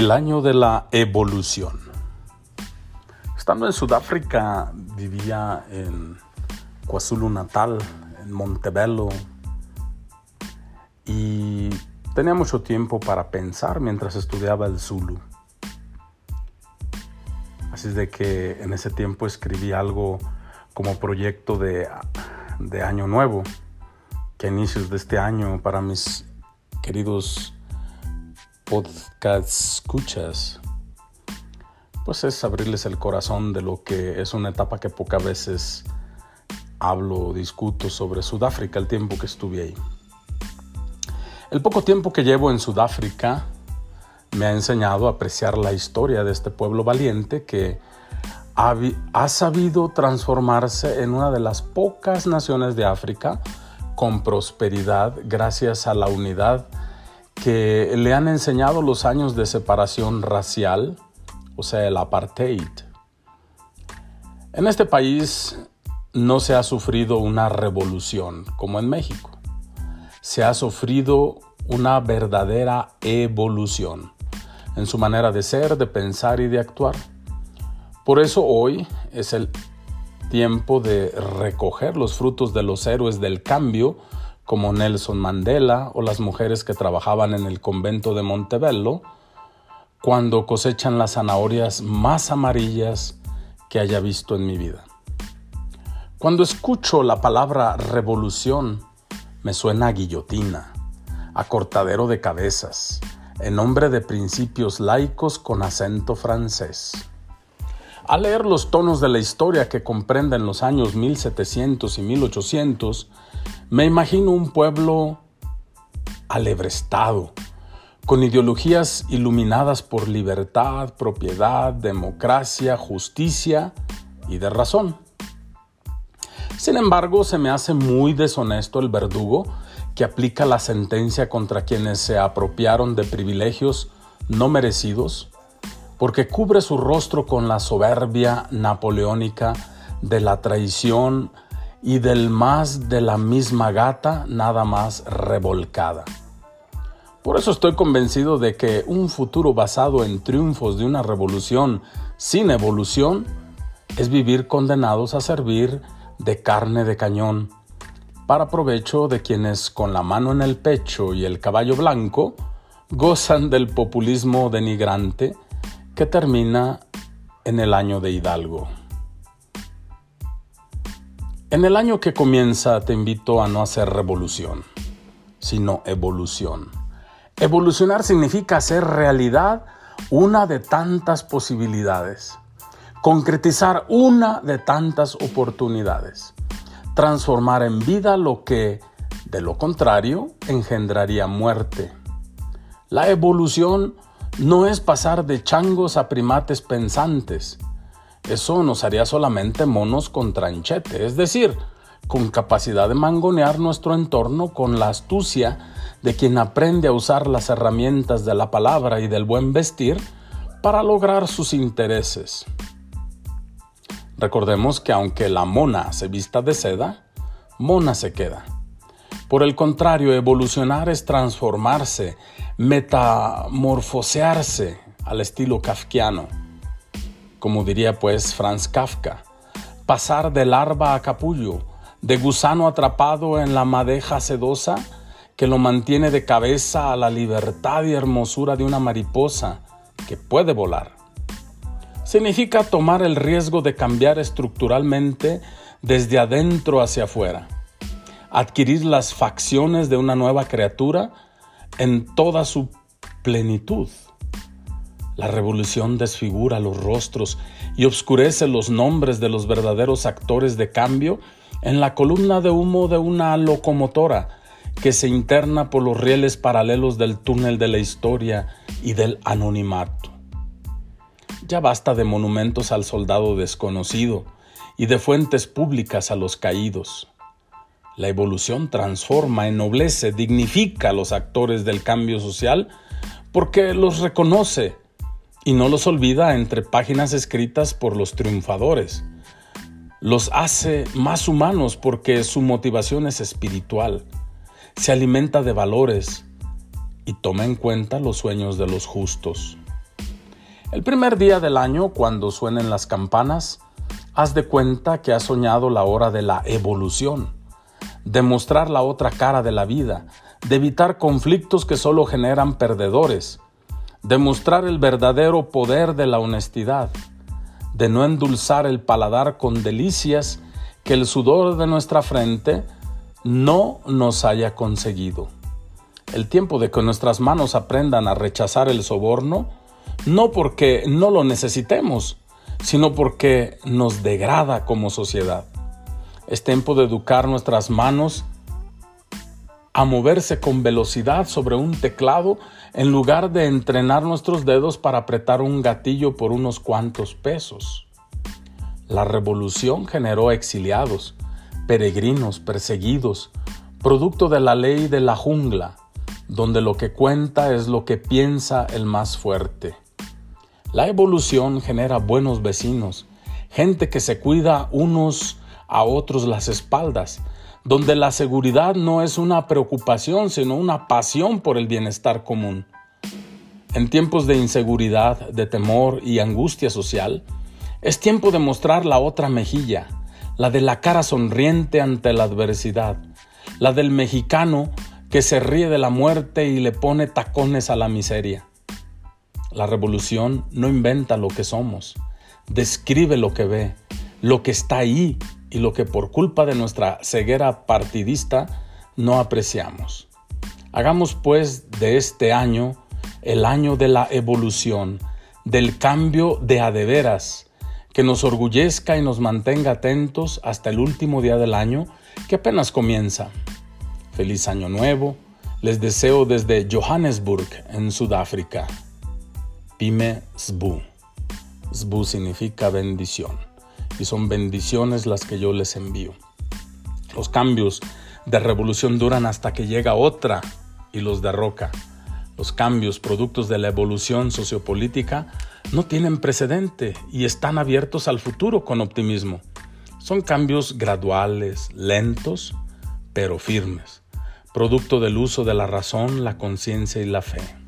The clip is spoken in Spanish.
El año de la evolución. Estando en Sudáfrica, vivía en KwaZulu Natal, en Montebello, y tenía mucho tiempo para pensar mientras estudiaba el Zulu. Así es de que en ese tiempo escribí algo como proyecto de, de año nuevo, que a inicios de este año para mis queridos podcast escuchas, pues es abrirles el corazón de lo que es una etapa que pocas veces hablo o discuto sobre Sudáfrica, el tiempo que estuve ahí. El poco tiempo que llevo en Sudáfrica me ha enseñado a apreciar la historia de este pueblo valiente que ha, ha, sabido transformarse en una de las pocas naciones de África con prosperidad gracias a la unidad que le han enseñado los años de separación racial, o sea, el apartheid. En este país no se ha sufrido una revolución como en México. Se ha sufrido una verdadera evolución en su manera de ser, de pensar y de actuar. Por eso hoy es el tiempo de recoger los frutos de los héroes del cambio como Nelson Mandela o las mujeres que trabajaban en el convento de Montebello, cuando cosechan las zanahorias más amarillas que haya visto en mi vida. Cuando escucho la palabra revolución, me suena a guillotina, a cortadero de cabezas, en nombre de principios laicos con acento francés. Al leer los tonos de la historia que comprenden los años 1700 y 1800, me imagino un pueblo alebrestado, con ideologías iluminadas por libertad, propiedad, democracia, justicia y de razón. Sin embargo, se me hace muy deshonesto el verdugo que aplica la sentencia contra quienes se apropiaron de privilegios no merecidos, porque cubre su rostro con la soberbia napoleónica de la traición y del más de la misma gata, nada más revolcada. Por eso estoy convencido de que un futuro basado en triunfos de una revolución sin evolución es vivir condenados a servir de carne de cañón, para provecho de quienes con la mano en el pecho y el caballo blanco gozan del populismo denigrante que termina en el año de Hidalgo. En el año que comienza te invito a no hacer revolución, sino evolución. Evolucionar significa hacer realidad una de tantas posibilidades, concretizar una de tantas oportunidades, transformar en vida lo que, de lo contrario, engendraría muerte. La evolución no es pasar de changos a primates pensantes, eso nos haría solamente monos con tranchete, es decir, con capacidad de mangonear nuestro entorno con la astucia de quien aprende a usar las herramientas de la palabra y del buen vestir para lograr sus intereses. Recordemos que aunque la mona se vista de seda, mona se queda. Por el contrario, evolucionar es transformarse, metamorfosearse al estilo kafkiano como diría pues Franz Kafka, pasar de larva a capullo, de gusano atrapado en la madeja sedosa que lo mantiene de cabeza a la libertad y hermosura de una mariposa que puede volar. Significa tomar el riesgo de cambiar estructuralmente desde adentro hacia afuera, adquirir las facciones de una nueva criatura en toda su plenitud la revolución desfigura los rostros y obscurece los nombres de los verdaderos actores de cambio en la columna de humo de una locomotora que se interna por los rieles paralelos del túnel de la historia y del anonimato. Ya basta de monumentos al soldado desconocido y de fuentes públicas a los caídos. La evolución transforma, ennoblece, dignifica a los actores del cambio social porque los reconoce y no los olvida entre páginas escritas por los triunfadores. Los hace más humanos porque su motivación es espiritual, se alimenta de valores y toma en cuenta los sueños de los justos. El primer día del año, cuando suenen las campanas, haz de cuenta que has soñado la hora de la evolución, de mostrar la otra cara de la vida, de evitar conflictos que solo generan perdedores, de mostrar el verdadero poder de la honestidad, de no endulzar el paladar con delicias que el sudor de nuestra frente no nos haya conseguido. El tiempo de que nuestras manos aprendan a rechazar el soborno no porque no lo necesitemos, sino porque nos degrada como sociedad. Es tiempo de educar nuestras manos a moverse con velocidad sobre un teclado en lugar de entrenar nuestros dedos para apretar un gatillo por unos cuantos pesos. La revolución generó exiliados, peregrinos, perseguidos, producto de la ley de la jungla, donde lo que cuenta es lo que piensa el más fuerte. La evolución genera buenos vecinos, gente que se cuida unos a otros las espaldas, donde la seguridad no es una preocupación, sino una pasión por el bienestar común. En tiempos de inseguridad, de temor y angustia social, es tiempo de mostrar la otra mejilla, la de la cara sonriente ante la adversidad, la del mexicano que se ríe de la muerte y le pone tacones a la miseria. La revolución no inventa lo que somos, describe lo que ve, lo que está ahí y lo que por culpa de nuestra ceguera partidista no apreciamos. Hagamos pues de este año el año de la evolución, del cambio de adeveras, que nos orgullezca y nos mantenga atentos hasta el último día del año que apenas comienza. Feliz año nuevo, les deseo desde Johannesburg, en Sudáfrica. Pime Sbu. Sbu significa bendición. Y son bendiciones las que yo les envío. Los cambios de revolución duran hasta que llega otra y los derroca. Los cambios productos de la evolución sociopolítica no tienen precedente y están abiertos al futuro con optimismo. Son cambios graduales, lentos, pero firmes, producto del uso de la razón, la conciencia y la fe.